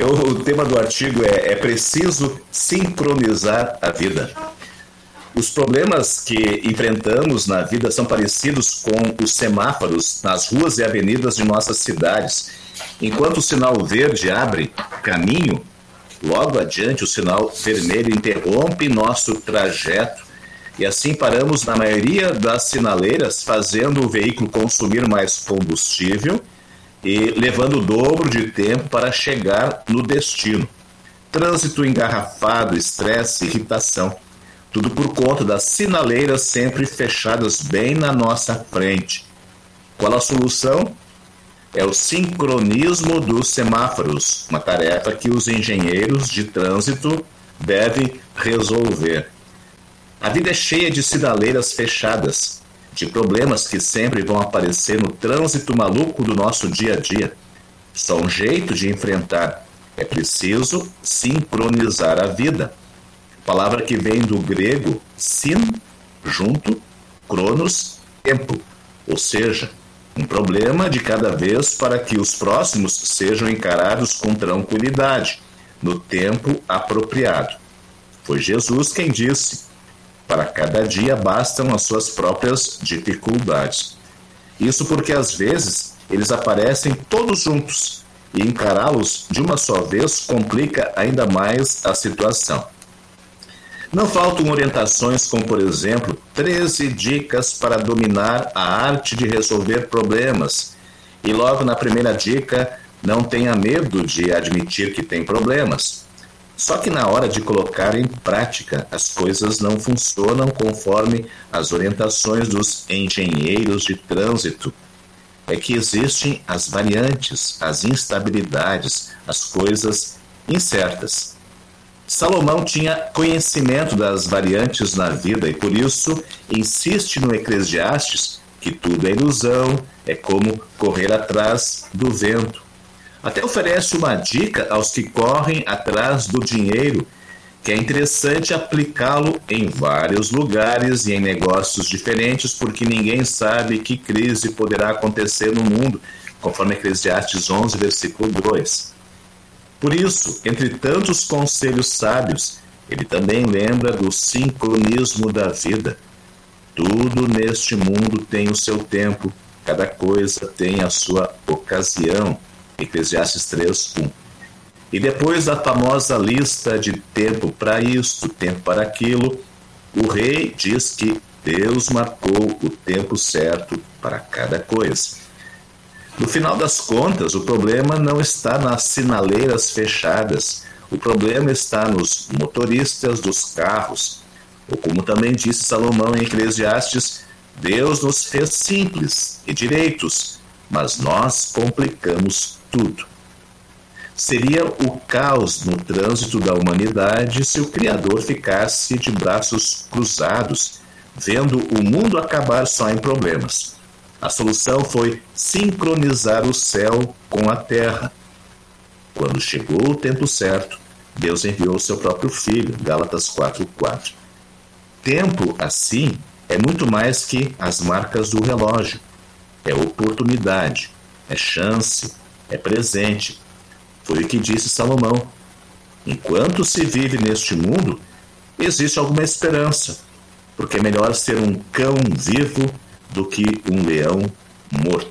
Eu, o tema do artigo é: é preciso sincronizar a vida. Os problemas que enfrentamos na vida são parecidos com os semáforos nas ruas e avenidas de nossas cidades. Enquanto o sinal verde abre caminho, logo adiante o sinal vermelho interrompe nosso trajeto e assim paramos na maioria das sinaleiras, fazendo o veículo consumir mais combustível e levando o dobro de tempo para chegar no destino. Trânsito engarrafado, estresse, irritação. Tudo por conta das sinaleiras sempre fechadas bem na nossa frente. Qual a solução? É o sincronismo dos semáforos, uma tarefa que os engenheiros de trânsito devem resolver. A vida é cheia de sinaleiras fechadas, de problemas que sempre vão aparecer no trânsito maluco do nosso dia a dia. Só um jeito de enfrentar. É preciso sincronizar a vida. Palavra que vem do grego sin, junto, cronos, tempo. Ou seja, um problema de cada vez para que os próximos sejam encarados com tranquilidade, no tempo apropriado. Foi Jesus quem disse: para cada dia bastam as suas próprias dificuldades. Isso porque às vezes eles aparecem todos juntos e encará-los de uma só vez complica ainda mais a situação. Não faltam orientações como, por exemplo, 13 dicas para dominar a arte de resolver problemas. E logo na primeira dica, não tenha medo de admitir que tem problemas. Só que na hora de colocar em prática, as coisas não funcionam conforme as orientações dos engenheiros de trânsito. É que existem as variantes, as instabilidades, as coisas incertas. Salomão tinha conhecimento das variantes na vida e por isso insiste no Eclesiastes que tudo é ilusão, é como correr atrás do vento. Até oferece uma dica aos que correm atrás do dinheiro, que é interessante aplicá-lo em vários lugares e em negócios diferentes, porque ninguém sabe que crise poderá acontecer no mundo, conforme Eclesiastes 11, versículo 2. Por isso, entre tantos conselhos sábios, ele também lembra do sincronismo da vida. Tudo neste mundo tem o seu tempo, cada coisa tem a sua ocasião. Eclesiastes 3, 1. E depois da famosa lista de tempo para isto, tempo para aquilo, o rei diz que Deus marcou o tempo certo para cada coisa. No final das contas, o problema não está nas sinaleiras fechadas, o problema está nos motoristas dos carros. Ou como também disse Salomão em Eclesiastes, Deus nos fez simples e direitos, mas nós complicamos tudo. Seria o caos no trânsito da humanidade se o Criador ficasse de braços cruzados, vendo o mundo acabar só em problemas. A solução foi sincronizar o céu com a terra. Quando chegou o tempo certo, Deus enviou seu próprio filho, Gálatas 4:4. Tempo assim é muito mais que as marcas do relógio. É oportunidade, é chance, é presente. Foi o que disse Salomão. Enquanto se vive neste mundo, existe alguma esperança, porque é melhor ser um cão vivo do que um leão morto.